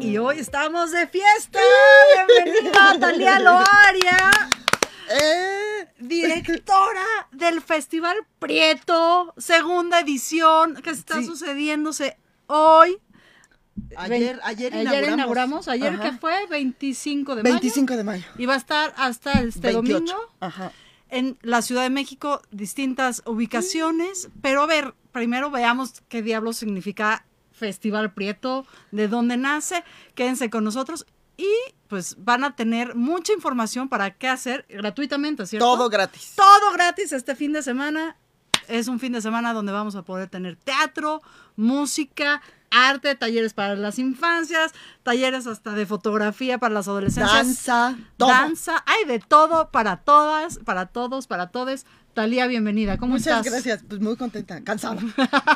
Y hoy estamos de fiesta. Bienvenida Talia Loaria. Eh, directora del Festival Prieto, segunda edición, que está Sí. sucediéndose hoy. Ayer, ayer Ayer inauguramos. inauguramos, ayer Ajá. que fue 25 de mayo. 25 de mayo. Y va a estar hasta este 28. domingo Ajá. en la Ciudad de México, distintas ubicaciones. Pero a ver, primero veamos qué diablos significa Festival Prieto, de dónde nace. Quédense con nosotros y pues van a tener mucha información para qué hacer gratuitamente, ¿cierto? Todo gratis. Todo gratis este fin de semana. Es un fin de semana donde vamos a poder tener teatro, música, arte, talleres para las infancias, talleres hasta de fotografía para las adolescencias. Danza, todo. Danza, hay de todo para todas, para todos, para todes. Talía, bienvenida. ¿Cómo Muchas estás? gracias, pues muy contenta, cansada.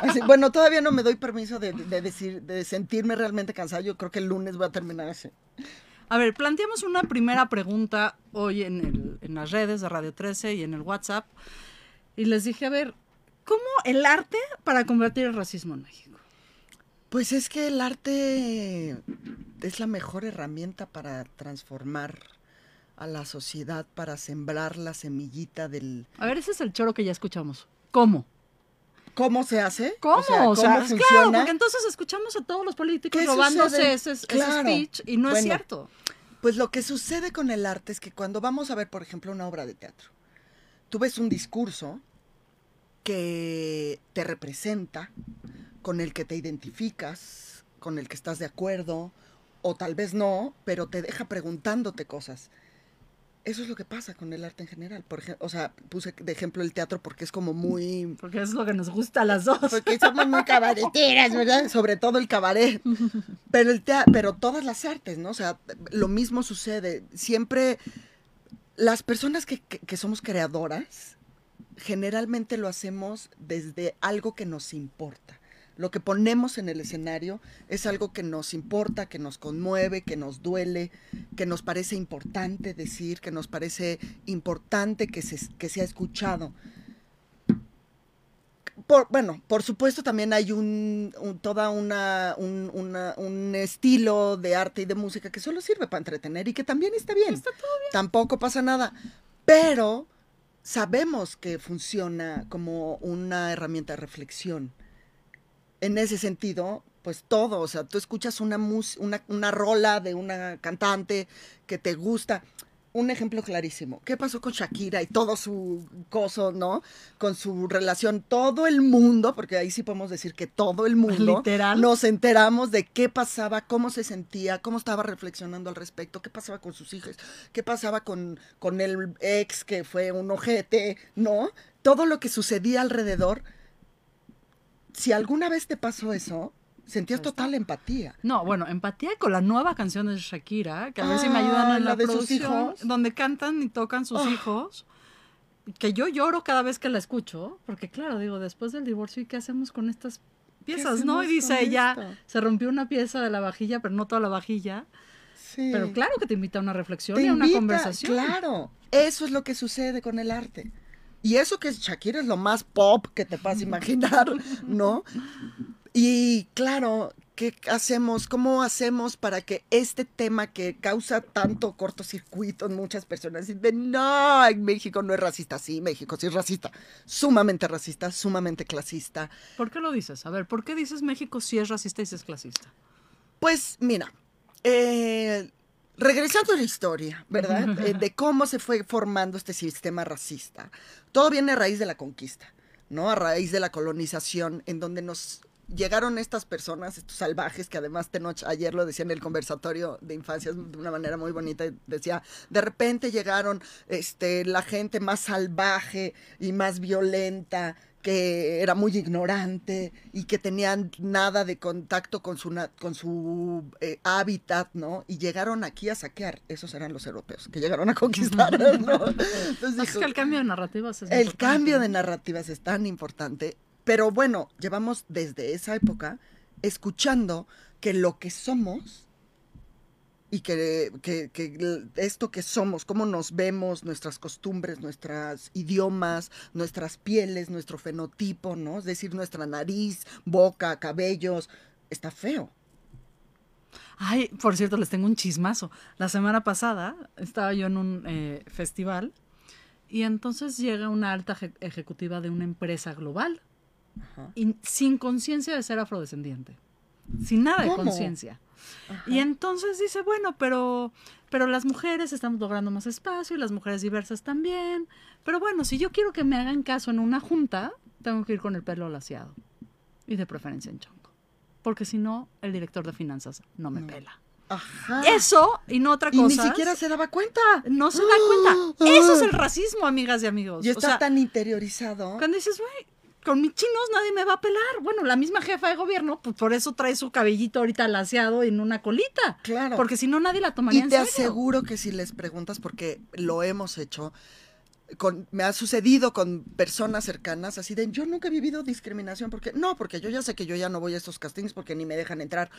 Así, bueno, todavía no me doy permiso de, de decir, de sentirme realmente cansada. Yo creo que el lunes voy a terminar así. A ver, planteamos una primera pregunta hoy en, el- en las redes de Radio 13 y en el WhatsApp. Y les dije, a ver, ¿cómo el arte para convertir el racismo en México? Pues es que el arte es la mejor herramienta para transformar a la sociedad, para sembrar la semillita del... A ver, ese es el choro que ya escuchamos. ¿Cómo? ¿Cómo se hace? ¿Cómo? O sea, ¿cómo claro, funciona? porque entonces escuchamos a todos los políticos ¿Qué robándose ese, ese Claro. speech y no es cierto. Pues lo que sucede con el arte es que cuando vamos a ver, por ejemplo, una obra de teatro, tú ves un discurso que te representa, con el que te identificas, con el que estás de acuerdo, o tal vez no, pero te deja preguntándote cosas. Eso es lo que pasa con el arte en general. Por ejemplo, o sea, puse de ejemplo el teatro porque es como muy Porque es lo que nos gusta a las dos. porque somos muy cabareteras, ¿verdad? Sobre todo el cabaret. Pero, el tea- pero todas las artes, ¿no? O sea, lo mismo sucede. Siempre las personas que, que- que somos creadoras, generalmente lo hacemos desde algo que nos importa. Lo que ponemos en el escenario es algo que nos importa, que nos conmueve, que nos duele, que nos parece importante decir, que nos parece importante que, se, que sea escuchado. Por, bueno, por supuesto también hay un, un- toda una un, una- un estilo de arte y de música que solo sirve para entretener y que también está bien. Está todo bien. Tampoco pasa nada. Pero sabemos que funciona como una herramienta de reflexión. En ese sentido, pues todo, o sea, tú escuchas una, mus- una, una rola de una cantante que te gusta. Un ejemplo clarísimo. ¿Qué pasó con Shakira y todo su coso, no? Con su relación, todo el mundo, porque ahí sí podemos decir que todo el mundo Literal. nos enteramos de qué pasaba, cómo se sentía, cómo estaba reflexionando al respecto, qué pasaba con sus hijos, qué pasaba con, con el ex que fue un ojete, ¿no? Todo lo que sucedía alrededor. Si alguna vez te pasó eso, sentías total empatía. No, bueno, empatía con la nueva canción de Shakira, que a ver si me Ah, ayudan en la, la de sus hijos. donde cantan y tocan sus Ah. hijos. Que yo lloro cada vez que la escucho, porque claro, digo, después del divorcio, ¿y qué hacemos con estas piezas, no? Y dice ella, esto? se rompió una pieza de la vajilla, pero no toda la vajilla. Sí. Pero claro que te invita a una reflexión Te y a una invita, conversación. Claro, eso es lo que sucede con el arte. Y eso que Shakira es lo más pop que te puedas imaginar, ¿no? Y claro, ¿qué hacemos? ¿Cómo hacemos para que este tema que causa tanto cortocircuito en muchas personas dicen, no, en México no es racista? Sí, México sí es racista. Sumamente racista, sumamente clasista. ¿Por qué lo dices? A ver, ¿por qué dices México si es racista y si es clasista? Pues mira, eh, regresando a la historia, ¿verdad? Eh, de cómo se fue formando este sistema racista. Todo viene a raíz de la conquista, ¿no? A raíz de la colonización, en donde nos llegaron estas personas, estos salvajes, que además Tenoch ayer lo decía en el conversatorio de infancias de una manera muy bonita, decía, de repente llegaron este, la gente más salvaje y más violenta, que era muy ignorante y que tenían nada de contacto con su, con su eh, hábitat, ¿no? Y llegaron aquí a saquear, esos eran los europeos, que llegaron a conquistar, ¿no? Entonces Es dijo, que el cambio de narrativas es el importante. cambio de narrativas es tan importante, pero bueno, llevamos desde esa época escuchando que lo que somos y que, que- que esto que somos, cómo nos vemos, nuestras costumbres, nuestros idiomas, nuestras pieles, nuestro fenotipo, ¿no? Es decir, nuestra nariz, boca, cabellos, está feo. Ay, por cierto, les tengo un chismazo. La semana pasada estaba yo en un eh, festival y entonces llega una alta eje- ejecutiva de una empresa global y sin conciencia de ser afrodescendiente. Sin nada de ¿Cómo? Y entonces dice, bueno, pero, pero las mujeres estamos logrando más espacio y las mujeres diversas también. Pero bueno, si yo quiero que me hagan caso en una junta, tengo que ir con el pelo laseado. Y de preferencia en chongo. Porque si no, el director de finanzas no me pela. Ajá. Eso y no otra y cosa. ni siquiera se daba cuenta. no se da cuenta. Eso es el racismo, amigas y amigos. Y O está sea, tan interiorizado. cuando dices, güey, con mis chinos nadie me va a pelar. Bueno, la misma jefa de gobierno, pues por eso trae su cabellito ahorita laseado en una colita. Claro. Porque si no, nadie la tomaría Y en te serio. aseguro que si les preguntas, porque lo hemos hecho, con, me ha sucedido con personas cercanas, así de, yo nunca he vivido discriminación, porque no, porque yo ya sé que yo ya no voy a estos castings porque ni me dejan entrar.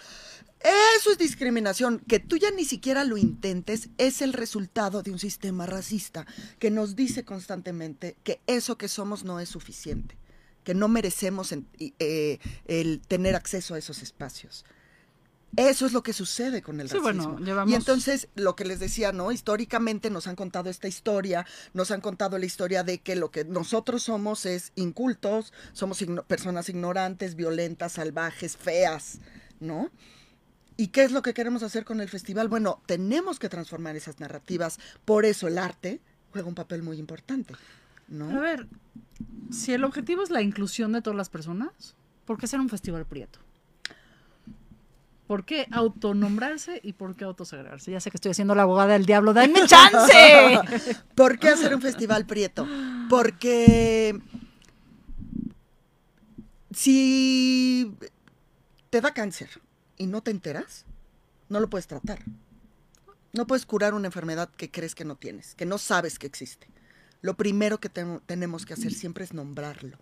Eso es discriminación, que tú ya ni siquiera lo intentes, es el resultado de un sistema racista que nos dice constantemente que eso que somos no es suficiente, que no merecemos en- eh, el tener acceso a esos espacios. Eso es lo que sucede con el Sí, bueno, racismo. llevamos- Y entonces, lo que les decía, ¿no? Históricamente nos han contado esta historia, nos han contado la historia de que lo que nosotros somos es incultos, somos igno- personas ignorantes, violentas, salvajes, feas, ¿no? ¿Y qué es lo que queremos hacer con el festival? Bueno, tenemos que transformar esas narrativas, por eso el arte juega un papel muy importante, Pero a ¿no? ver, si el objetivo es la inclusión de todas las personas, ¿por qué hacer un festival prieto? ¿Por qué autonombrarse y por qué autosegregarse? Ya sé que estoy haciendo la abogada del diablo, ¡dame chance! ¿Por qué hacer un festival prieto? Porque si te da cáncer y no te enteras, no lo puedes tratar. No puedes curar una enfermedad que crees que no tienes, que no sabes que existe. Lo primero que ten- tenemos que hacer siempre es nombrarlo,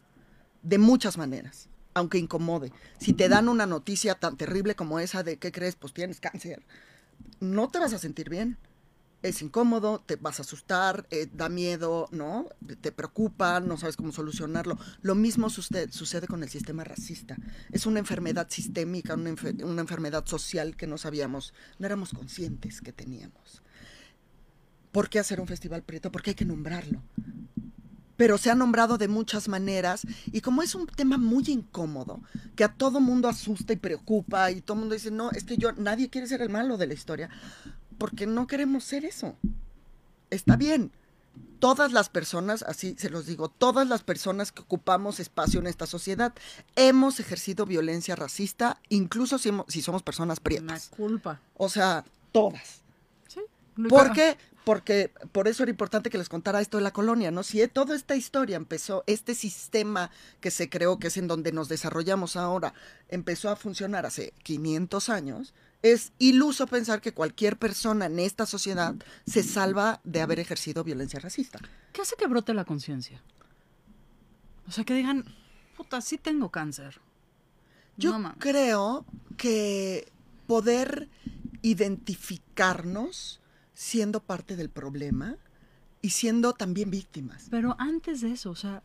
de muchas maneras, aunque incomode. Si te dan una noticia tan terrible como esa de ¿qué crees? Pues tienes cáncer, no te vas a sentir bien es incómodo, te vas a asustar, eh, da miedo, ¿no? Te preocupa, no sabes cómo solucionarlo. Lo mismo sucede, con el sistema racista. Es una enfermedad sistémica, una enfermedad social que no sabíamos, no éramos conscientes que teníamos. ¿Por qué hacer un festival prieto? Porque hay que nombrarlo. Pero se ha nombrado de muchas maneras y como es un tema muy incómodo, que a todo mundo asusta y preocupa y todo mundo dice, no, es que yo, nadie quiere ser el malo de la historia, porque no queremos ser eso. Está bien. Todas las personas, así se los digo, todas las personas que ocupamos espacio en esta sociedad hemos ejercido violencia racista, incluso si, hemos- si somos personas prietas. culpa. O sea, todas. Sí. ¿Por qué? Porque por eso era importante que les contara esto de la colonia, ¿no? Si toda esta historia empezó, este sistema que se creó, que es en donde nos desarrollamos ahora, empezó a funcionar hace 500 años, es iluso pensar que cualquier persona en esta sociedad se salva de haber ejercido violencia racista. ¿Qué hace que brote la conciencia? O sea, que digan, puta, sí tengo cáncer. Yo No creo que poder identificarnos siendo parte del problema y siendo también víctimas. Pero antes de eso, o sea,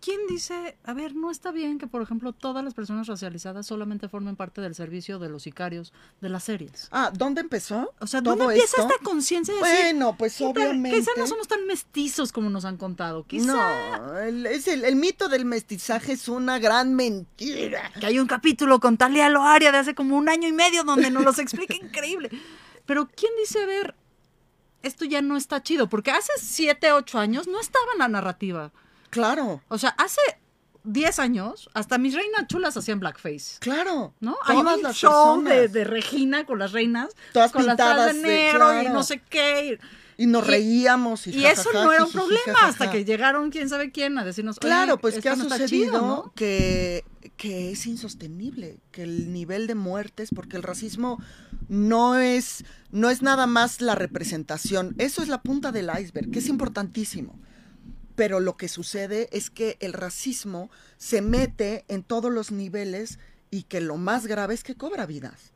¿quién dice, a ver, no está bien que, por ejemplo, todas las personas racializadas solamente formen parte del servicio de los sicarios de las series? Ah, ¿dónde empezó? O sea, ¿dónde empieza esto? esta conciencia de decir, Bueno, pues "Puta, obviamente. Quizá no somos tan mestizos como nos han contado. Quizá No, el, es el, el mito del mestizaje es una gran mentira. que hay un capítulo con Talia Loaria de hace como un año y medio donde nos los explica increíble. Pero ¿quién dice, a ver, esto ya no está chido? Porque hace siete, ocho años no estaba en la narrativa. Claro, O sea, hace 10 años, hasta mis reinas chulas hacían blackface. claro. ¿No? Hay un las show de, de Regina con las reinas. Todas con pintadas de de- negro y no sé qué. Y nos y- reíamos. Y, Y, eso no era un problema jajaja. hasta que llegaron quién sabe quién a decirnos, "Oye, Claro, pues que ha sucedido chido, ¿no? que, que es insostenible, que el nivel de muertes, porque el racismo no es, no es nada más la representación, eso es la punta del iceberg, que es importantísimo. Pero lo que sucede es que el racismo se mete en todos los niveles y que lo más grave es que cobra vidas.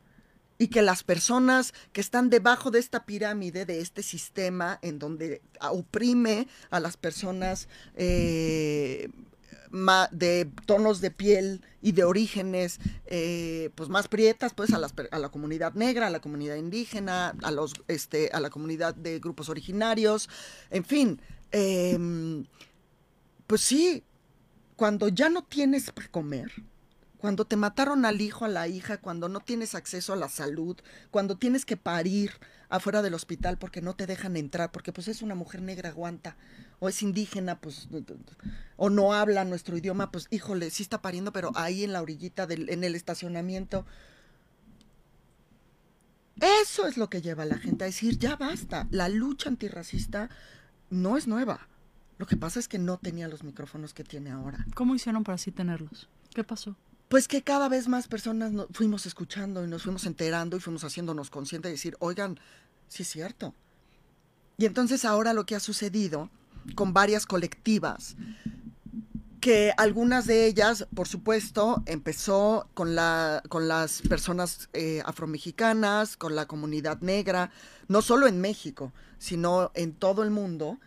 Y que las personas que están debajo de esta pirámide, de este sistema en donde oprime a las personas eh, de tonos de piel y de orígenes eh, pues más prietas pues a, la comunidad negra a la comunidad indígena a los este a la comunidad de grupos originarios en fin em, pues sí cuando ya no tienes para comer cuando te mataron al hijo, a la hija, cuando no tienes acceso a la salud, cuando tienes que parir afuera del hospital porque no te dejan entrar, porque pues es una mujer negra, aguanta, o es indígena, pues, o no habla nuestro idioma, pues híjole, sí está pariendo, pero ahí en la orillita, del, en el estacionamiento. Eso es lo que lleva a la gente a decir, ya basta, la lucha antirracista no es nueva. Lo que pasa es que no tenía los micrófonos que tiene ahora. ¿Cómo hicieron para así tenerlos? ¿Qué pasó? Pues que cada vez más personas nos fuimos escuchando y nos fuimos enterando y fuimos haciéndonos conscientes de decir, oigan, sí es cierto. Y entonces ahora lo que ha sucedido con varias colectivas, que algunas de ellas, por supuesto, empezó con, la, con las personas eh, afromexicanas, con la comunidad negra, no solo en México, sino en todo el mundo,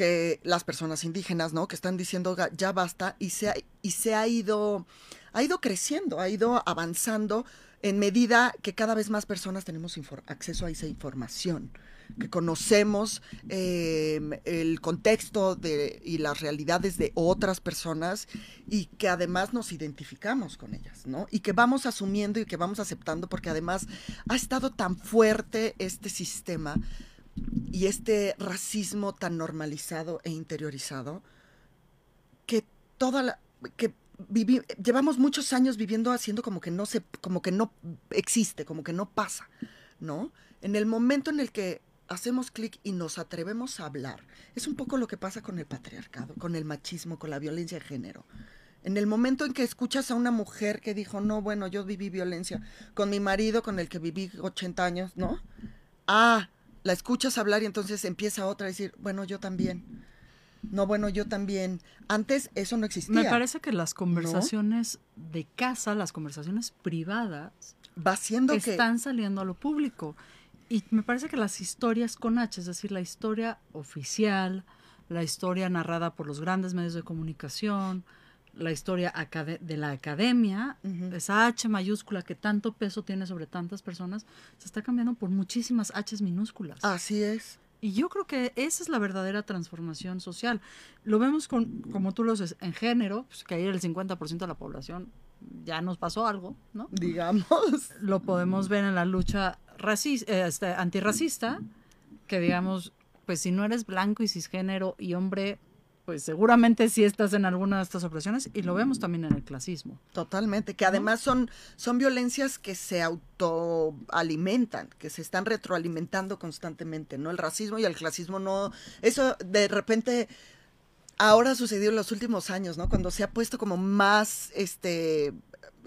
que las personas indígenas, ¿no? Que están diciendo ya basta y se ha, y se ha ido ha ido creciendo, ha ido avanzando en medida que cada vez más personas tenemos acceso a esa información, que conocemos em, el contexto de, y las realidades de otras personas y que además nos identificamos con ellas, ¿no? Y que vamos asumiendo y que vamos aceptando porque además ha estado tan fuerte este sistema y este racismo tan normalizado e interiorizado que toda la que llevamos muchos años viviendo haciendo como que no se, como que no existe, como que no pasa, ¿no? En el momento en el que hacemos clic y nos atrevemos a hablar, es un poco lo que pasa con el patriarcado, con el machismo, con la violencia de género. En el momento en que escuchas a una mujer que dijo, no, bueno, yo viví violencia con mi marido, con el que viví 80 años, ¿no? Ah, la escuchas hablar y entonces empieza otra a decir, bueno, yo también no, bueno, yo también. Antes eso no existía. Me parece que las conversaciones de casa, las conversaciones privadas, va siendo están saliendo a lo público. Y me parece que las historias con H, es decir, la historia oficial, la historia narrada por los grandes medios de comunicación, la historia de la academia, esa H mayúscula que tanto peso tiene sobre tantas personas, se está cambiando por muchísimas Hs minúsculas. Así es. Y yo creo que esa es la verdadera transformación social. Lo vemos con, como tú lo dices, en género, pues, que ahí el 50% de la población ya nos pasó algo, ¿no? Digamos. Lo podemos ver en la lucha este, antirracista, que digamos, pues si no eres blanco y cisgénero y hombre, pues seguramente sí estás en alguna de estas opresiones y lo vemos también en el clasismo. Totalmente, que además son, son violencias que se autoalimentan, que se están retroalimentando constantemente, ¿no? El racismo y el clasismo no, eso de repente ahora ha sucedido en los últimos años, ¿no? Cuando se ha puesto como más, este,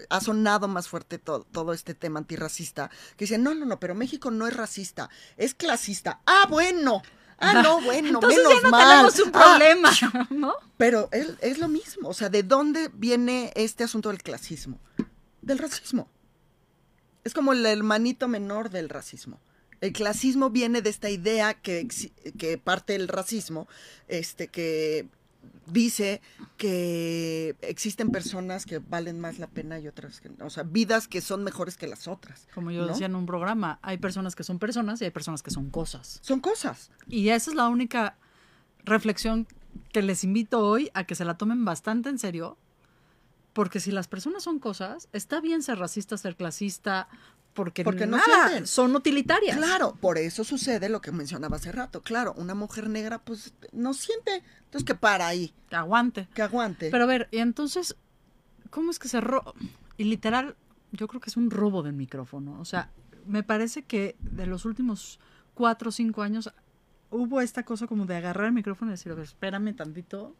ha sonado más fuerte todo, todo, este tema antirracista, que dicen, no, no, no, pero México no es racista, es clasista. Ah, bueno. Ah, no, bueno, Entonces menos ya no mal. tenemos un Ah, problema, ¿no? pero es, es lo mismo. O sea, ¿de dónde viene este asunto del clasismo? Del racismo. Es como el hermanito menor del racismo. El clasismo viene de esta idea que, que parte del racismo, este, que dice que existen personas que valen más la pena y otras que no. O sea, vidas que son mejores que las otras. Como yo ¿no? decía en un programa, hay personas que son personas y hay personas que son cosas. Son cosas. Y esa es la única reflexión que les invito hoy a que se la tomen bastante en serio, porque si las personas son cosas, está bien ser racista, ser clasista, porque, Porque no sienten. son utilitarias. Claro, por eso sucede lo que mencionaba hace rato. Claro, una mujer negra pues no siente. Entonces que para ahí, Que aguante. que aguante. Pero a ver, y entonces, ¿cómo es que se roba? Y literal, yo creo que es un robo del micrófono. O sea, me parece que de los últimos cuatro o cinco años hubo esta cosa como de agarrar el micrófono y decir, a ver, espérame tantito,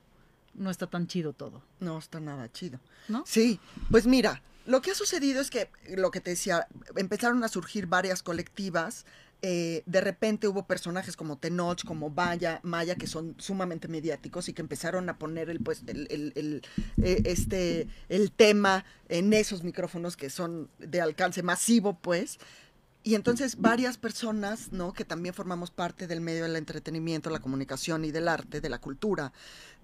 no está tan chido todo, no está nada chido. ¿no? Sí, pues mira, lo que ha sucedido es que, lo que te decía, empezaron a surgir varias colectivas. eh, de repente hubo personajes como Tenoch, como Maya, Maya, que son sumamente mediáticos y que empezaron a poner el, pues, el, eh, este, el tema en esos micrófonos que son de alcance masivo, pues. Y entonces varias personas, ¿no? Que también formamos parte del medio del entretenimiento, la comunicación y del arte, de la cultura,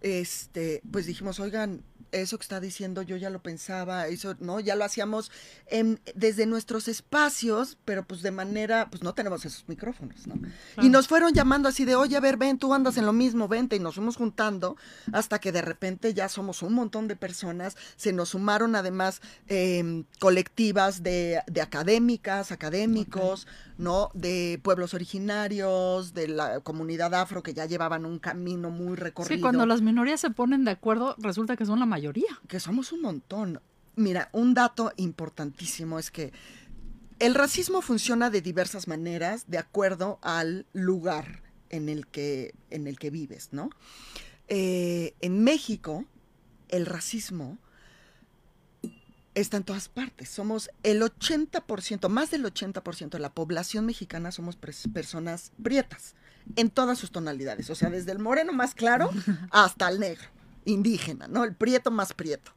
este, pues dijimos, oigan, eso que está diciendo yo ya lo pensaba, eso, ¿no? Ya lo hacíamos en, desde nuestros espacios, pero pues de manera, pues no tenemos esos micrófonos, ¿no? Y nos fueron llamando así de, oye, a ver, ven, tú andas en lo mismo, vente, y nos fuimos juntando hasta que de repente ya somos un montón de personas, se nos sumaron además em, colectivas de, de, académicas, académicos, ¿no? De pueblos originarios, de la comunidad afro que ya llevaban un camino muy recorrido. Sí, cuando las minorías se ponen de acuerdo, resulta que son la mayoría. Que somos un montón. Mira, un dato importantísimo es que el racismo funciona de diversas maneras de acuerdo al lugar en el que, en el que vives, ¿no? Eh, en México, el racismo está en todas partes. Somos el 80%, más del 80% de la población mexicana somos personas prietas, en todas sus tonalidades. O sea, desde el moreno más claro hasta el negro, indígena, ¿no? El prieto más prieto.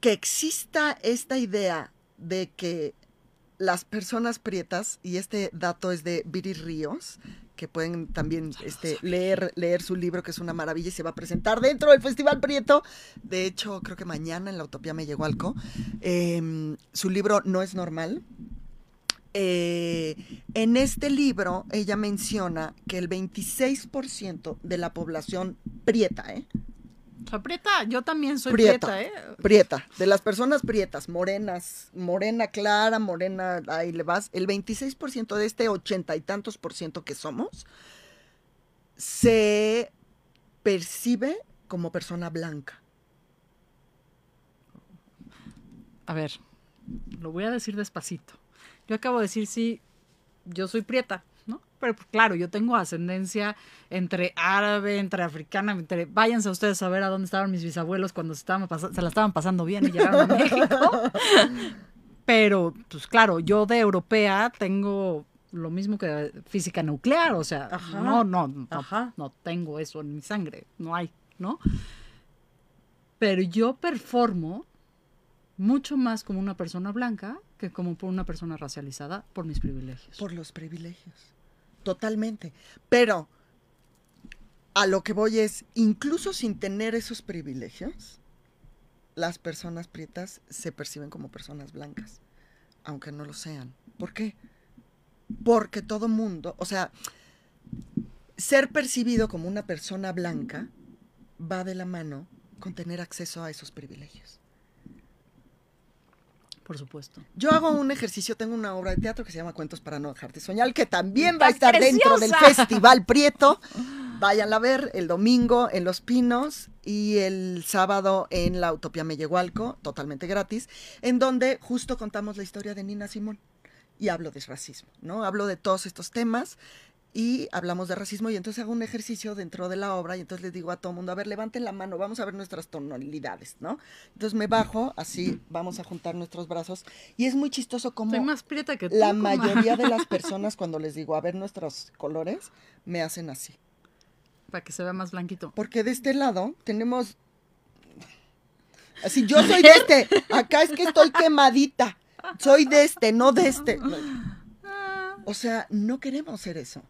Que exista esta idea de que las personas prietas, y este dato es de Viri Ríos, que pueden también este, leer, leer su libro, que es una maravilla y se va a presentar dentro del Festival Prieto. De hecho, creo que mañana en la Utopía me llegó algo. Em, su libro No es normal. Eh, en este libro ella menciona que el 26% de la población prieta, ¿eh? Prieta, yo también soy prieta, ¿eh? Prieta, de las personas prietas, morenas, morena clara, morena, ahí le vas, el 26% de este ochenta y tantos por ciento que somos se percibe como persona blanca. A ver, lo voy a decir despacito. Yo acabo de decir, sí, yo soy prieta, pero pues, claro, yo tengo ascendencia entre árabe, entre africana, entre... Váyanse ustedes a ver a dónde estaban mis bisabuelos cuando se, estaban se la estaban pasando bien y llegaron a México. Pero, pues claro, yo de europea tengo lo mismo que física nuclear, o sea, no, no, no, no tengo eso en mi sangre, no hay, ¿no? Pero yo performo mucho más como una persona blanca que como por una persona racializada por mis privilegios. Por los privilegios. Totalmente. Pero a lo que voy es, incluso sin tener esos privilegios, las personas prietas se perciben como personas blancas, aunque no lo sean. ¿Por qué? Porque todo mundo, o sea, ser percibido como una persona blanca va de la mano con tener acceso a esos privilegios. Por supuesto. Yo hago un ejercicio, tengo una obra de teatro que se llama Cuentos para no dejarte soñar, que también va a estar dentro del Festival Prieto. Vayan a ver el domingo en Los Pinos y el sábado en la Utopía Mellehualco, totalmente gratis, en donde justo contamos la historia de Nina Simón y hablo de racismo, ¿no? Hablo de todos estos temas y hablamos de racismo y entonces hago un ejercicio dentro de la obra y entonces les digo a todo el mundo, a ver, levanten la mano, vamos a ver nuestras tonalidades, ¿no? Entonces me bajo, así vamos a juntar nuestros brazos y es muy chistoso como más prieta que la mayoría de las personas cuando les digo, a ver nuestros colores, me hacen así. Para que se vea más blanquito. Porque de este lado tenemos... Así, yo soy de este, acá es que estoy quemadita, soy de este, no de este. O sea, no queremos ser eso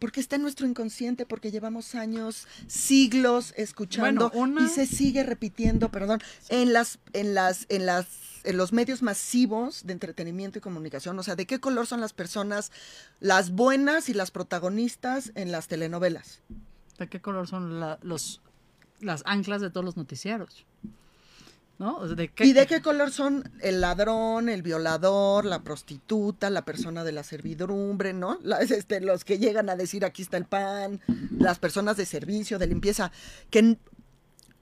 porque está en nuestro inconsciente, porque llevamos años, siglos escuchando y se sigue repitiendo, perdón, en las, en las, en las, en los medios masivos de entretenimiento y comunicación. O sea, ¿de qué color son las personas, las buenas y las protagonistas en las telenovelas? ¿De qué color son los, las anclas de todos los noticieros? ¿Y de qué color son el ladrón, el violador, la prostituta, la persona de la servidumbre, ¿no? este, los que llegan a decir aquí está el pan, las personas de servicio, de limpieza, que,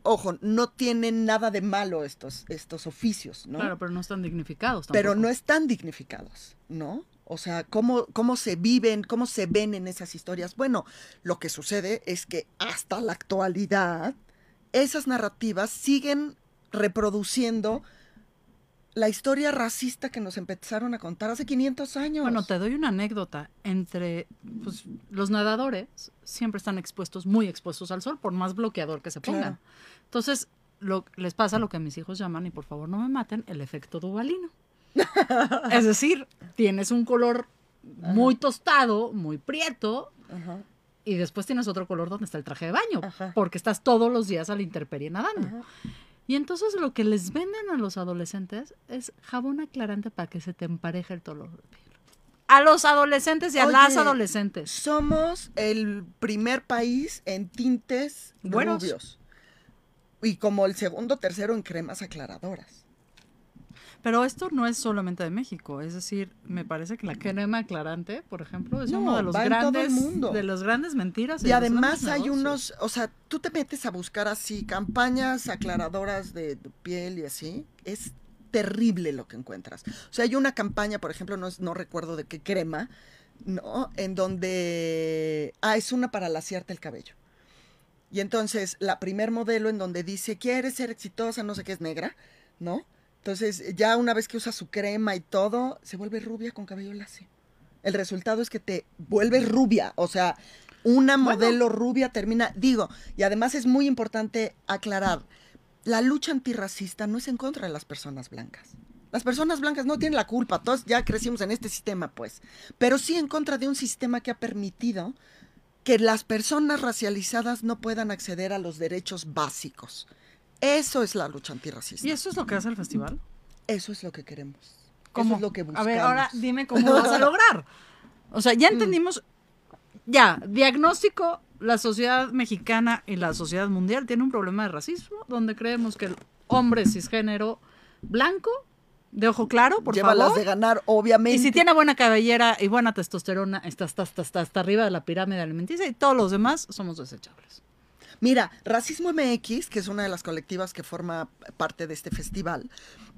ojo, no tienen nada de malo estos, estos oficios, ¿no? Claro, pero no están dignificados. Tampoco. Pero no están dignificados, ¿no? O sea, ¿cómo, ¿cómo se viven, cómo se ven en esas historias? Bueno, lo que sucede es que hasta la actualidad, esas narrativas siguen reproduciendo la historia racista que nos empezaron a contar hace 500 años. Bueno, te doy una anécdota. Entre pues, los nadadores siempre están expuestos, muy expuestos al sol, por más bloqueador que se pongan. Entonces, lo, les pasa lo que mis hijos llaman, y por favor no me maten, el efecto duvalino. es decir, tienes un color muy tostado, muy prieto, y después tienes otro color donde está el traje de baño, Ajá. porque estás todos los días a la intemperie nadando. Y entonces lo que les venden a los adolescentes es jabón aclarante para que se te empareje el color de piel. A los adolescentes y a Oye, las adolescentes. Somos el primer país en tintes Buenos. rubios. Y como el segundo, tercero en cremas aclaradoras. Pero esto no es solamente de México, es decir, me parece que la crema aclarante, por ejemplo, es No, uno de los grandes mundo. de las grandes mentiras. Y además hay unos, o sea, tú te metes a buscar así campañas aclaradoras de, piel y así, es terrible lo que encuentras. O sea, hay una campaña, por ejemplo, no, es- no recuerdo de qué crema, ¿no? En donde, ah, es una para laciarte el cabello. Y entonces, la primer modelo en donde dice, quieres ser exitosa, no sé qué es negra, ¿no? Entonces, ya una vez que usa su crema y todo, se vuelve rubia con cabello lacio. El resultado es que te vuelves rubia, o sea, una modelo rubia termina, digo, y además es muy importante aclarar, la lucha antirracista no es en contra de las personas blancas. Las personas blancas no tienen la culpa, todos ya crecimos en este sistema, pues, pero sí en contra de un sistema que ha permitido que las personas racializadas no puedan acceder a los derechos básicos. Eso es la lucha antirracista. ¿Y eso es lo que hace el festival? Eso es lo que queremos. ¿Cómo? Eso es lo que buscamos. A ver, ahora dime cómo vas a lograr. O sea, Mm. ya entendimos, ya, diagnóstico, la sociedad mexicana y la sociedad mundial tiene un problema de racismo, donde creemos que el hombre cisgénero blanco, de ojo claro, por Lleva las favor, de ganar, obviamente. y si tiene buena cabellera y buena testosterona, está hasta, hasta, hasta, hasta arriba de la pirámide alimenticia y todos los demás somos desechables. Mira, Racismo MX, que es una de las colectivas que forma parte de este festival,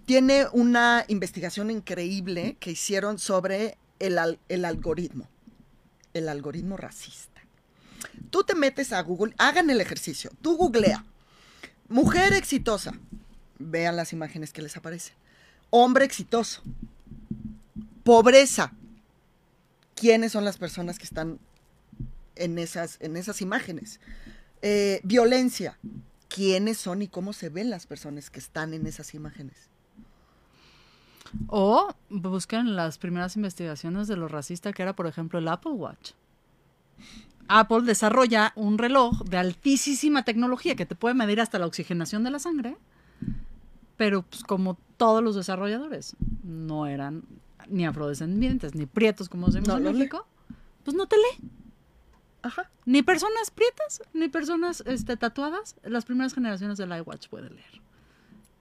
tiene una investigación increíble que hicieron sobre el, al- el algoritmo, el algoritmo racista. Tú te metes a Google, hagan el ejercicio, tú googlea, mujer exitosa, vean las imágenes que les aparecen, hombre exitoso, pobreza, ¿quiénes son las personas que están en esas, en esas imágenes? Eh, violencia. ¿Quiénes son y cómo se ven las personas que están en esas imágenes? O busquen las primeras investigaciones de lo racista que era, por ejemplo, el Apple Watch. Apple desarrolla un reloj de altísima tecnología que te puede medir hasta la oxigenación de la sangre, pero pues, como todos los desarrolladores no eran ni afrodescendientes ni prietos como decimos No en lee. México, pues no te lee. Ajá. Ni personas prietas, ni personas este, tatuadas. Las primeras generaciones del iWatch pueden leer.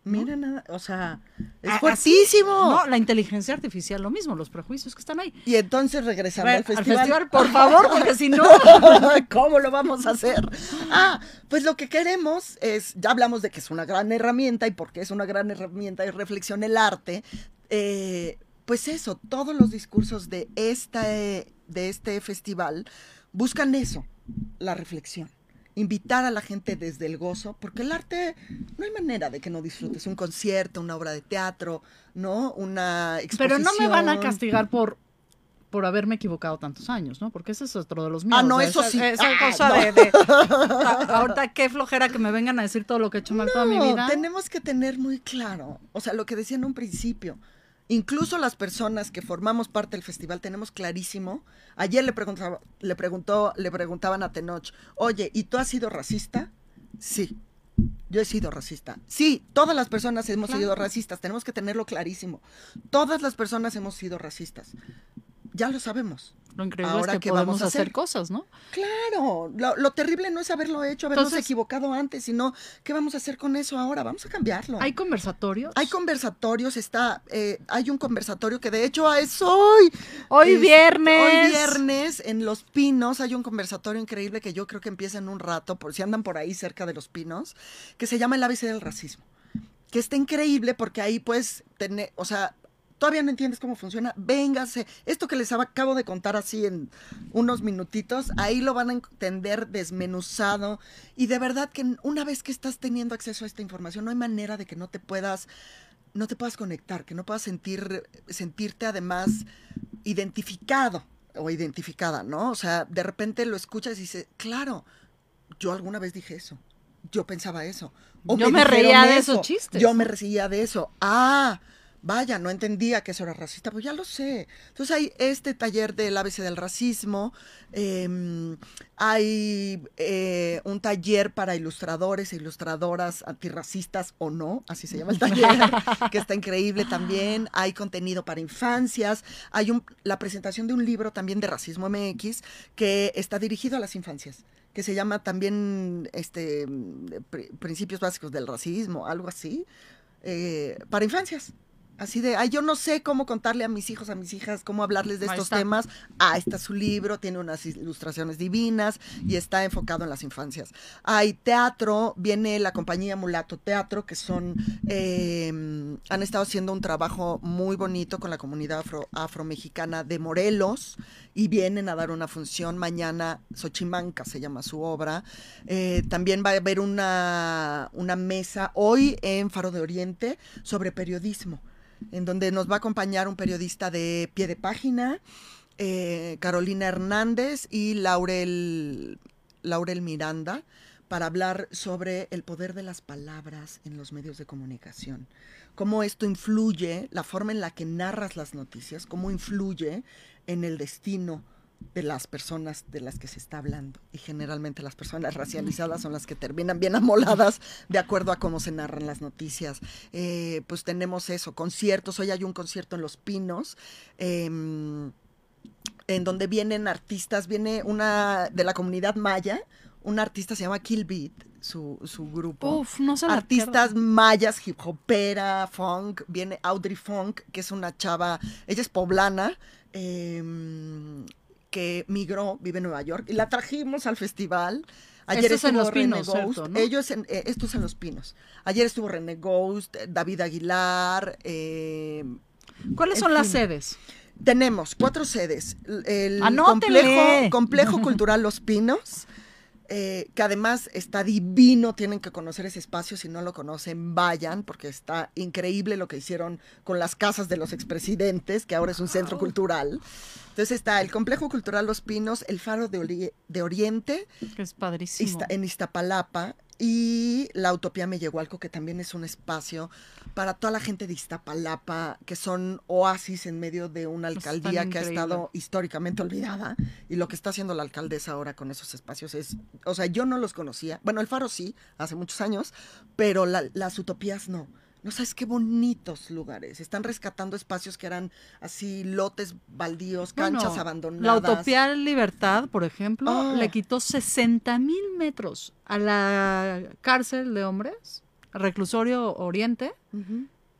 Mira nada, o sea, es A- así, fuertísimo. No, la inteligencia artificial, lo mismo, los prejuicios que están ahí. Y entonces regresando A al ver, festival. por favor, porque si no. ¿Cómo lo vamos a hacer? Ah, pues lo que queremos es, ya hablamos de que es una gran herramienta y porque es una gran herramienta de reflexión el arte. eh, pues eso, todos los discursos de, esta, eh, de este festival buscan eso, la reflexión. Invitar a la gente desde el gozo, porque el arte no hay manera de que no disfrutes un concierto, una obra de teatro, ¿no? Una Pero exposición. no me van a castigar por por haberme equivocado tantos años, ¿no? Porque ese es otro de los míos. Ah, no, eso esa- sí. Esa Ah, cosa no. de, ahorita qué flojera que me vengan a decir todo lo que he hecho mal toda mi vida. tenemos que tener muy claro, o sea, lo que decía en un principio. Incluso las personas que formamos parte del festival tenemos clarísimo. Ayer le preguntaba, le preguntó, le preguntaban a Tenoch, oye, ¿y tú has sido racista? Sí. Yo he sido racista. Sí, todas las personas hemos Claro. sido racistas, tenemos que tenerlo clarísimo. Todas las personas hemos sido racistas. Ya lo sabemos. Lo increíble Ahora, es que ¿qué vamos podemos a hacer hacer? cosas, ¿no? Claro, lo, lo terrible no es haberlo hecho, habernos Entonces- equivocado antes, sino ¿qué vamos a hacer con eso ahora? Vamos a cambiarlo. Hay conversatorios. Hay conversatorios, está, eh, hay un conversatorio que de hecho es hoy. Hoy Es- viernes. Hoy viernes en Los Pinos hay un conversatorio increíble que yo creo que empieza en un rato, por si andan por ahí cerca de Los Pinos, que se llama El ABC del racismo. Que está increíble porque ahí puedes tener, o sea, todavía no entiendes cómo funciona, véngase. Esto que les acabo de contar así en unos minutitos, ahí lo van a entender desmenuzado. Y de verdad que una vez que estás teniendo acceso a esta información, no hay manera de que no te puedas, no te puedas conectar, que no puedas sentir, sentirte además identificado o identificada, ¿no? O sea, de repente lo escuchas y dices, claro, yo alguna vez dije eso. Yo pensaba eso. O Yo me reía de eso. esos chistes. Yo me reía de eso. Ah, vaya, no entendía que eso era racista, pues ya lo sé. Entonces hay este taller del ABC del racismo, em, hay eh, un taller para ilustradores e ilustradoras antirracistas o no, así se llama el taller, que está increíble también. Hay contenido para infancias, hay un, la presentación de un libro también de Racismo MX que está dirigido a las infancias que se llama también este principios básicos del racismo, algo así, eh, para infancias. Así de, ay, yo no sé cómo contarle a mis hijos, a mis hijas, cómo hablarles de estos temas. Ah, está su libro, tiene unas ilustraciones divinas y está enfocado en las infancias. Hay teatro, viene la compañía Mulato Teatro, que son, em, han estado haciendo un trabajo muy bonito con la comunidad afro, afromexicana de Morelos y vienen a dar una función mañana, Xochimanca se llama su obra. Eh, también va a haber una, una mesa hoy en Faro de Oriente sobre periodismo en donde nos va a acompañar un periodista de pie de página, eh, Carolina Hernández y Laurel, Laurel Miranda, para hablar sobre el poder de las palabras en los medios de comunicación. Cómo esto influye, la forma en la que narras las noticias, cómo influye en el destino de las personas de las que se está hablando. Y generalmente las personas racializadas son las que terminan bien amoladas de acuerdo a cómo se narran las noticias. Eh, pues tenemos eso, conciertos. Hoy hay un concierto en Los Pinos. Em, en donde vienen artistas, viene una de la comunidad maya, un artista se llama Kill Beat, su, su grupo. Uf, no sé. Artistas mayas, hip hopera, funk, viene Audrey Funk, que es una chava, ella es poblana, eh, que migró, vive en Nueva York, y la trajimos al festival. Ayer estuvo en Los Pinos, Ghost. Ellos, en, eh, estos en Los Pinos. Ayer estuvo René Ghost, David Aguilar. Eh, ¿Cuáles son las sedes? Tenemos cuatro sedes. El complejo, complejo Cultural Los Pinos, eh, que además está divino, tienen que conocer ese espacio, si no lo conocen, vayan, porque está increíble lo que hicieron con las casas de los expresidentes, que ahora es un centro cultural. Entonces está el Complejo Cultural Los Pinos, el Faro de, Oriente. Que es padrísimo. en Iztapalapa. Y la Utopía Mellehualco, que también es un espacio para toda la gente de Iztapalapa, que son oasis en medio de una alcaldía que ha estado históricamente olvidada. Y lo que está haciendo la alcaldesa ahora con esos espacios es, o sea, yo no los conocía. Bueno, el Faro sí, hace muchos años, pero las utopías no. No sabes qué bonitos lugares. Están rescatando espacios que eran así lotes baldíos, canchas abandonadas. La Utopía Libertad, por ejemplo, ah. le quitó 60 mil metros a la cárcel de hombres, reclusorio Oriente,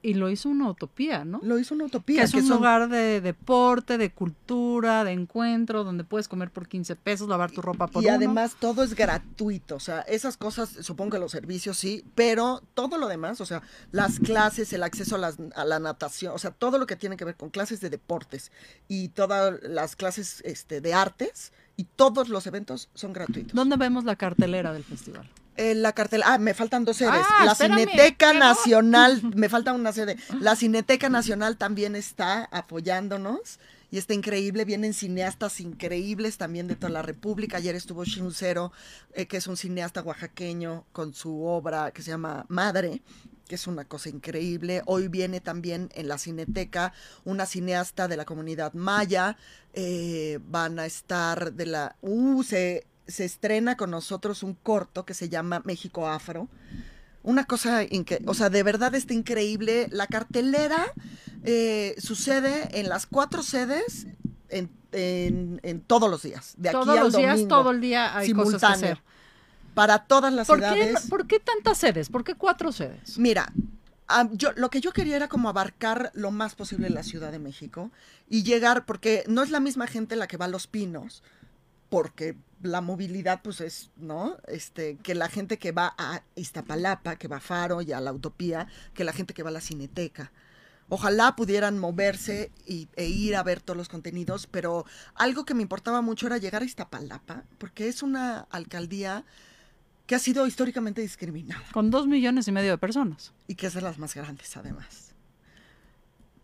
y lo hizo una utopía, ¿no? Lo hizo una utopía. Que es un lugar de deporte, de cultura, de encuentro, donde puedes comer por 15 pesos, lavar tu ropa por Y además todo es gratuito, o sea, esas cosas, supongo que los servicios sí, pero todo lo demás, o sea, las clases, el acceso a, a la natación, o sea, todo lo que tiene que ver con clases de deportes y todas las clases este, de artes y todos los eventos son gratuitos. ¿Dónde vemos la cartelera del festival? Eh, la cartel, ah, me faltan dos sedes. Ah, la Cineteca Nacional, me falta una sede. La Cineteca Nacional también está apoyándonos y está increíble. Vienen cineastas increíbles también de toda la República. Ayer estuvo Shinusero, eh, que es un cineasta oaxaqueño, con su obra que se llama Madre que es una cosa increíble. Hoy viene también en la Cineteca una cineasta de la comunidad maya. Eh, van a estar de la... Uh, se se estrena con nosotros un corto que se llama México Afro. Una cosa, o sea, de verdad está increíble. La cartelera eh, sucede en las cuatro sedes en, todos los días. De todos aquí los días, todo el día hay cosas que hacer. Para todas las ¿Por ciudades. ¿Por qué tantas sedes? ¿Por qué cuatro sedes? Mira, yo, lo que yo quería era como abarcar lo más posible la Ciudad de México y llegar, porque no es la misma gente la que va a Los Pinos, porque la movilidad, pues es, ¿no? Este, que la gente que va a Iztapalapa, que va a Faro y a la Utopía, que la gente que va a la Cineteca. Ojalá pudieran moverse y, e ir a ver todos los contenidos, pero algo que me importaba mucho era llegar a Iztapalapa, porque es una alcaldía que ha sido históricamente discriminada. Con dos millones y medio de personas. Y que es de las más grandes, además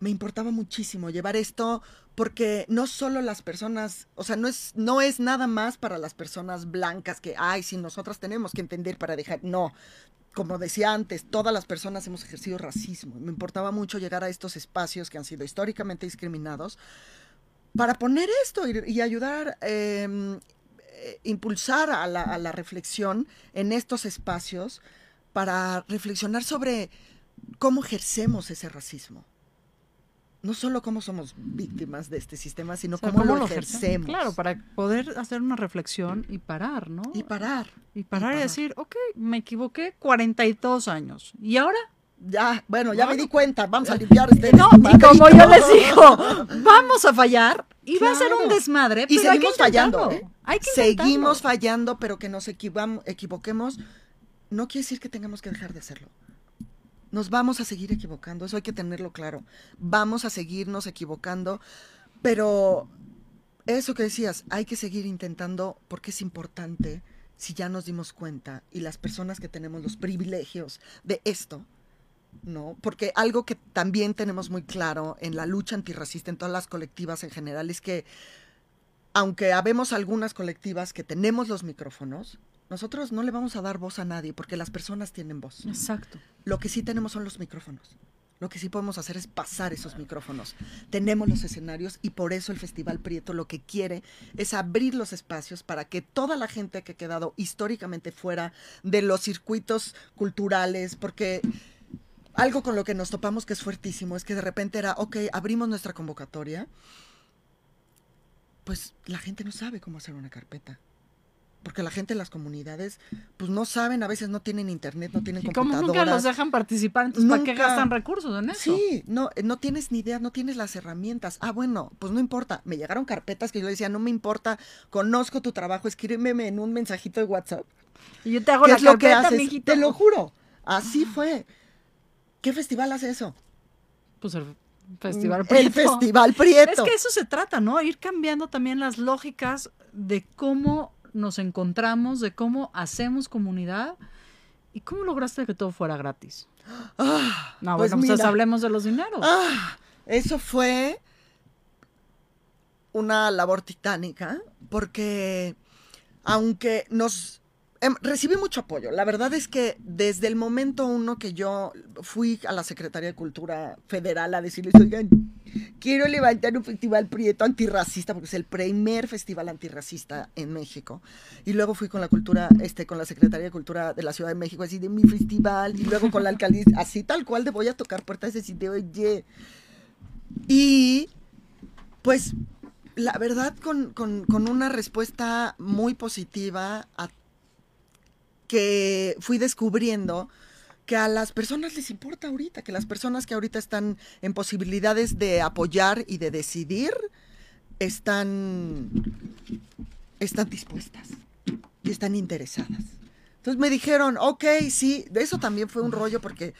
me importaba muchísimo llevar esto porque no solo las personas, o sea, no es, no es nada más para las personas blancas que, ay, si nosotras tenemos que entender para dejar, no. como decía antes, todas las personas hemos ejercido racismo. Me importaba mucho llegar a estos espacios que han sido históricamente discriminados para poner esto y, ayudar, eh, eh, impulsar a la, a la reflexión en estos espacios para reflexionar sobre cómo ejercemos ese racismo. No solo cómo somos víctimas de este sistema, sino O sea, cómo, ¿cómo lo ejercemos. Claro, para poder hacer una reflexión y parar, ¿no? Y parar. Y parar y, parar. decir, ok, me equivoqué 42 años. ¿Y ahora? Ya, bueno, ya me di cuenta, vamos a limpiar este No, y como yo les digo, vamos a fallar y va a ser un desmadre, Y pero hay que seguimos fallando. ¿eh? Hay que Seguimos fallando, pero que nos equivoquemos no quiere decir que tengamos que dejar de hacerlo. Nos vamos a seguir equivocando, eso hay que tenerlo claro. Vamos a seguirnos equivocando, pero eso que decías, hay que seguir intentando porque es importante si ya nos dimos cuenta y las personas que tenemos los privilegios de esto, ¿no? Porque algo que también tenemos muy claro en la lucha antirracista, en todas las colectivas en general, es que aunque habemos algunas colectivas que tenemos los micrófonos, nosotros no le vamos a dar voz a nadie porque las personas tienen voz. Exacto. Lo que sí tenemos son los micrófonos. Lo que sí podemos hacer es pasar esos micrófonos. Tenemos los escenarios y por eso el Festival Prieto lo que quiere es abrir los espacios para que toda la gente que ha quedado históricamente fuera de los circuitos culturales, porque algo con lo que nos topamos que es fuertísimo es que de repente era, ok, abrimos nuestra convocatoria, pues la gente no sabe cómo hacer una carpeta. Porque la gente en las comunidades, pues no saben, a veces no tienen internet, no tienen Y como nunca los dejan participar, entonces ¿para qué gastan recursos en eso? Sí, no, eh, no tienes ni idea, no tienes las herramientas. Ah, bueno, pues no importa. Me llegaron carpetas que yo le decía, no me importa, conozco tu trabajo, escríbeme en un mensajito de WhatsApp. Y yo te hago ¿Qué la es lo que carpeta, haces? mijito. Te lo juro. Así fue. ¿Qué festival hace eso? Pues el Festival El Prieto. Festival Prieto. Es que eso se trata, ¿no? Ir cambiando también las lógicas de cómo nos encontramos, de cómo hacemos comunidad y cómo lograste que todo fuera gratis. Ah, No, pues bueno, pues mira. hablemos de los dineros. Ah, eso fue una labor titánica, porque aunque nos em, recibí mucho apoyo, la verdad es que desde el momento uno que yo fui a la Secretaría de Cultura Federal a decirles, oigan, quiero levantar un festival prieto antirracista, porque es el primer festival antirracista en México. Y luego fui con la cultura, este, con la Secretaría de Cultura de la Ciudad de México, así de mi festival, y luego con la alcaldía, así tal cual de voy a tocar puertas de, oye. Y pues la verdad con, con- con una respuesta muy positiva que fui descubriendo que a las personas les importa ahorita, que las personas que ahorita están en posibilidades de apoyar y de decidir están, están dispuestas y están interesadas. Entonces me dijeron, ok, sí, eso también fue un rollo porque,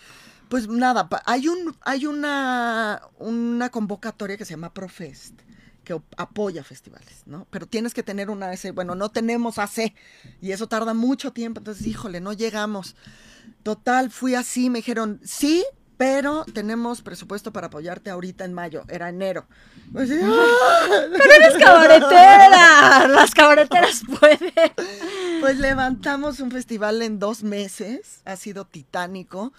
pues nada, hay, un, hay una, una convocatoria que se llama Profest que apoya festivales, ¿no? Pero tienes que tener una AC, bueno, no tenemos AC y eso tarda mucho tiempo, entonces, híjole, no llegamos. Total, fui así, me dijeron, sí, pero tenemos presupuesto para apoyarte ahorita en mayo, era enero. Pues, ¡ah! ¡Pero eres cabaretera! Las cabareteras pueden. Pues levantamos un festival en dos meses, ha sido titánico,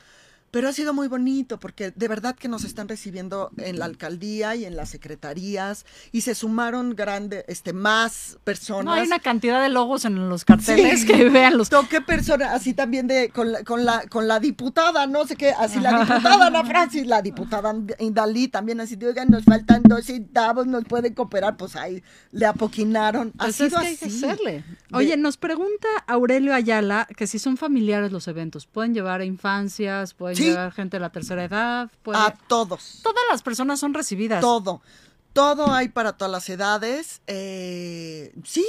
pero ha sido muy bonito porque de verdad que nos están recibiendo en la alcaldía y en las secretarías y se sumaron grande, este, más personas. No hay una cantidad de logos en los carteles Sí. que vean los. Toqué persona, así también de, con la, con la, con la diputada, no sé qué, así la diputada Ana Francis, la diputada Indalí también así, oigan, nos faltan dos centavos, nos pueden cooperar, pues ahí le apoquinaron. Ha Pues es sido que hay que hacerle. Oye, De- nos pregunta Aurelio Ayala que si son familiares los eventos, pueden llevar a infancias, pueden Sí. gente de la tercera edad, pueden- A todos. todas las personas son recibidas. Todo. Todo hay para todas las edades. Eh, sí,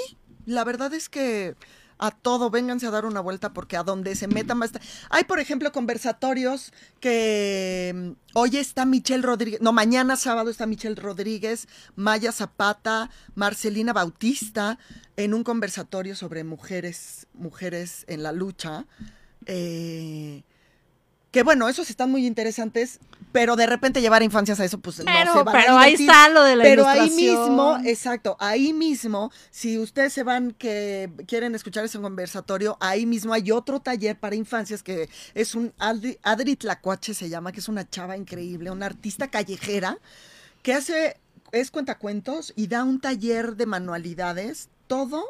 la verdad es que a todo, vénganse a dar una vuelta porque a donde se metan va a estar. Hay, por ejemplo, conversatorios que mm, hoy está Michelle Rodríguez, no, mañana sábado está Michelle Rodríguez, Maya Zapata, Marcelina Bautista, en un conversatorio sobre mujeres, mujeres en la lucha. Eh, que bueno, esos están muy interesantes pero de repente llevar infancias a eso, pues no Pero, se van a pero ahí está lo de la Pero ahí mismo, exacto, ahí mismo, si ustedes se van que quieren escuchar ese conversatorio, ahí mismo hay otro taller para infancias que es un Adri, Adri Tlacuache se llama, que es una chava increíble, una artista callejera que hace es cuentacuentos y da un taller de manualidades, todo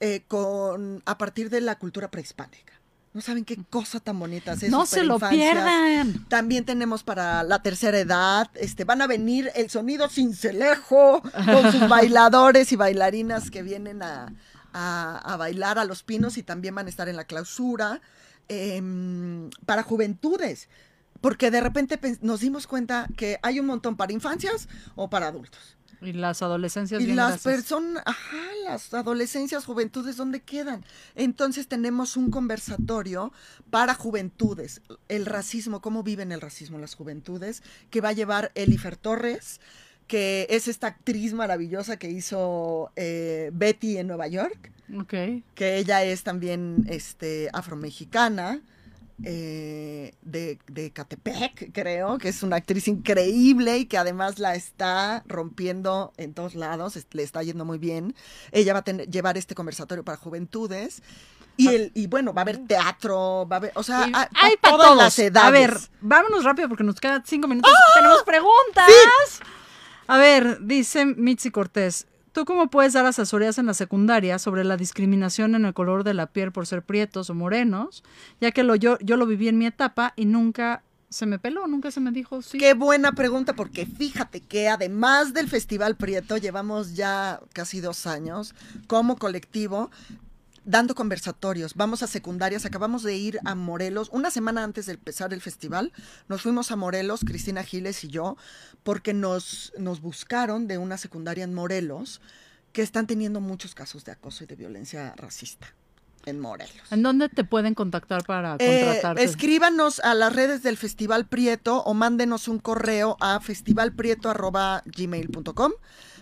eh, con a partir de la cultura prehispánica. No saben qué cosa tan bonita hace No se lo pierdan. También tenemos para la tercera edad, este, van a venir el sonido cincelejo con sus bailadores y bailarinas que vienen a, a- a bailar a los pinos y también van a estar en la clausura. em, para juventudes, porque de repente nos dimos cuenta que hay un montón para infancias o para adultos. Y las adolescencias Y bien las personas, ajá, las adolescencias, juventudes, ¿dónde quedan? Entonces tenemos un conversatorio para juventudes, el racismo, cómo viven el racismo las juventudes, que va a llevar Elifer Torres, que es esta actriz maravillosa que hizo eh, Betty en Nueva York, Ok. que ella es también este, afromexicana. Eh, de, de Catepec, creo, que es una actriz increíble y que además la está rompiendo en todos lados, le está yendo muy bien. Ella va a tener, llevar este conversatorio para juventudes. Y, el, y bueno, va a haber teatro, va a haber, o sea, hay, hay para para todas todos. las edades. A ver, vámonos rápido porque nos quedan cinco minutos. ¡Ah! Tenemos preguntas. A ver, dice Mitzi Cortés. ¿Tú cómo puedes dar asesorías en la secundaria sobre la discriminación en el color de la piel por ser prietos o morenos? Ya que yo, yo lo viví en mi etapa y nunca se me peló, nunca se me dijo sí. Qué buena pregunta, porque fíjate que además del Festival Prieto, llevamos ya casi dos años como colectivo dando conversatorios. Vamos a secundarias, acabamos de ir a Morelos, una semana antes de empezar el festival, nos fuimos a Morelos, Cristina Giles y yo, porque nos, nos buscaron de una secundaria en Morelos que están teniendo muchos casos de acoso y de violencia racista en Morelos. ¿En dónde te pueden contactar para Eh, contratarte? escríbanos a las redes del Festival Prieto o mándenos un correo a festivalprieto.gmail.com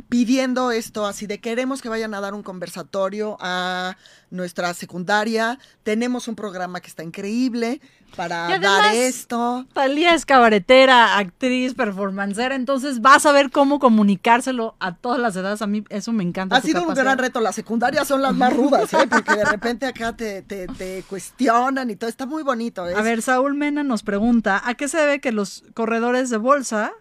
pidiendo esto, así de queremos que vayan a dar un conversatorio a nuestra secundaria. Tenemos un programa que está increíble para dar esto. Talía es cabaretera, actriz, performancera, entonces vas a ver cómo comunicárselo a todas las edades. A mí eso me encanta. Ha sido un gran reto. Las secundarias son las más rudas, ¿eh? porque de repente acá te, te- te cuestionan y todo. Está muy bonito. A es- ver, Saúl Mena nos pregunta, ¿a qué se debe que los corredores de bolsa,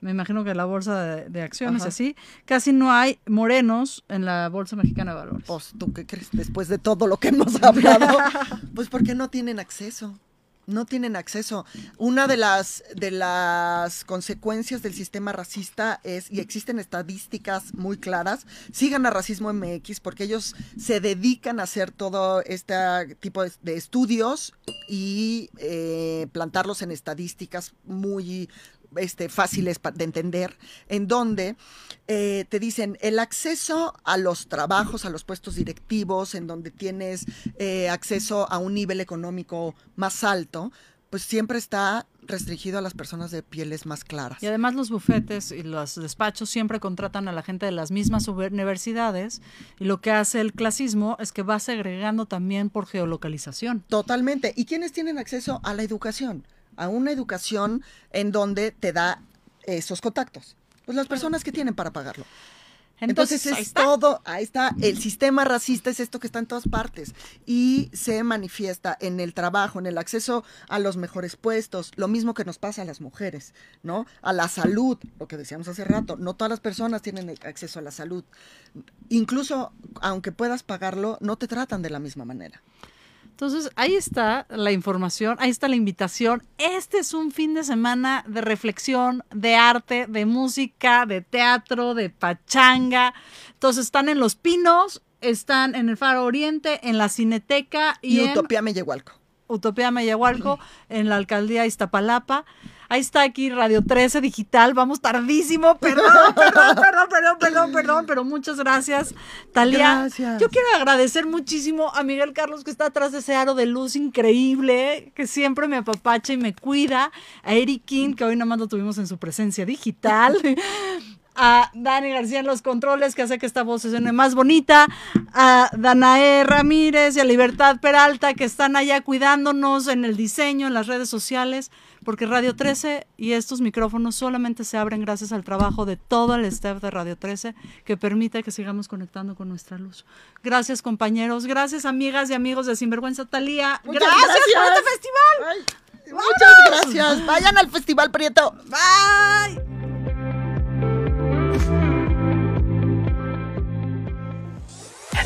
me imagino que la bolsa de, de acciones Ajá. así, casi no hay morenos en la Bolsa Mexicana de Valores? Pues, ¿tú qué crees? Después de todo lo que hemos hablado, pues porque no tienen acceso. No tienen acceso. Una de las, de las consecuencias del sistema racista es, y existen estadísticas muy claras, sigan a Racismo MX porque ellos se dedican a hacer todo este tipo de, de estudios y eh, plantarlos en estadísticas muy este, fáciles de entender, en donde eh, te dicen el acceso a los trabajos, a los puestos directivos, en donde tienes eh, acceso a un nivel económico más alto, pues siempre está restringido a las personas de pieles más claras. Y además los bufetes y los despachos siempre contratan a la gente de las mismas universidades y lo que hace el clasismo es que va segregando también por geolocalización. Totalmente. ¿Y quiénes tienen acceso a la educación? A una educación en donde te da esos contactos. Pues las personas que tienen para pagarlo. Entonces, es todo, ahí está, el sistema racista es esto que está en todas partes y se manifiesta en el trabajo, en el acceso a los mejores puestos, lo mismo que nos pasa a las mujeres, ¿no? A la salud, lo que decíamos hace rato, no todas las personas tienen acceso a la salud. Incluso aunque puedas pagarlo, no te tratan de la misma manera. Entonces, ahí está la información, ahí está la invitación. Este es un fin de semana de reflexión, de arte, de música, de teatro, de pachanga. Entonces, están en Los Pinos, están en el Faro Oriente, en la Cineteca y, Y, en Utopía Mellehualco. Utopía Mayahualco, en la alcaldía Iztapalapa. Ahí está aquí Radio 13 Digital. Vamos tardísimo. Perdón, perdón, perdón, perdón, perdón, perdón, pero muchas gracias, Talia. Gracias. Yo quiero agradecer muchísimo a Miguel Carlos que está atrás de ese aro de luz increíble, que siempre me apapacha y me cuida. A Eric King, que hoy nada más lo tuvimos en su presencia digital. A Dani García en los controles, que hace que esta voz suene más bonita, a Danae Ramírez y a Libertad Peralta, que están allá cuidándonos en el diseño, en las redes sociales, porque Radio 13 y estos micrófonos solamente se abren gracias al trabajo de todo el staff de Radio 13, que permite que sigamos conectando con nuestra luz. Gracias, compañeros. Gracias, amigas y amigos de Sinvergüenza Talía. Muchas Gracias, por gracias. este festival. Ay, muchas gracias. Vayan al Festival Prieto. Bye.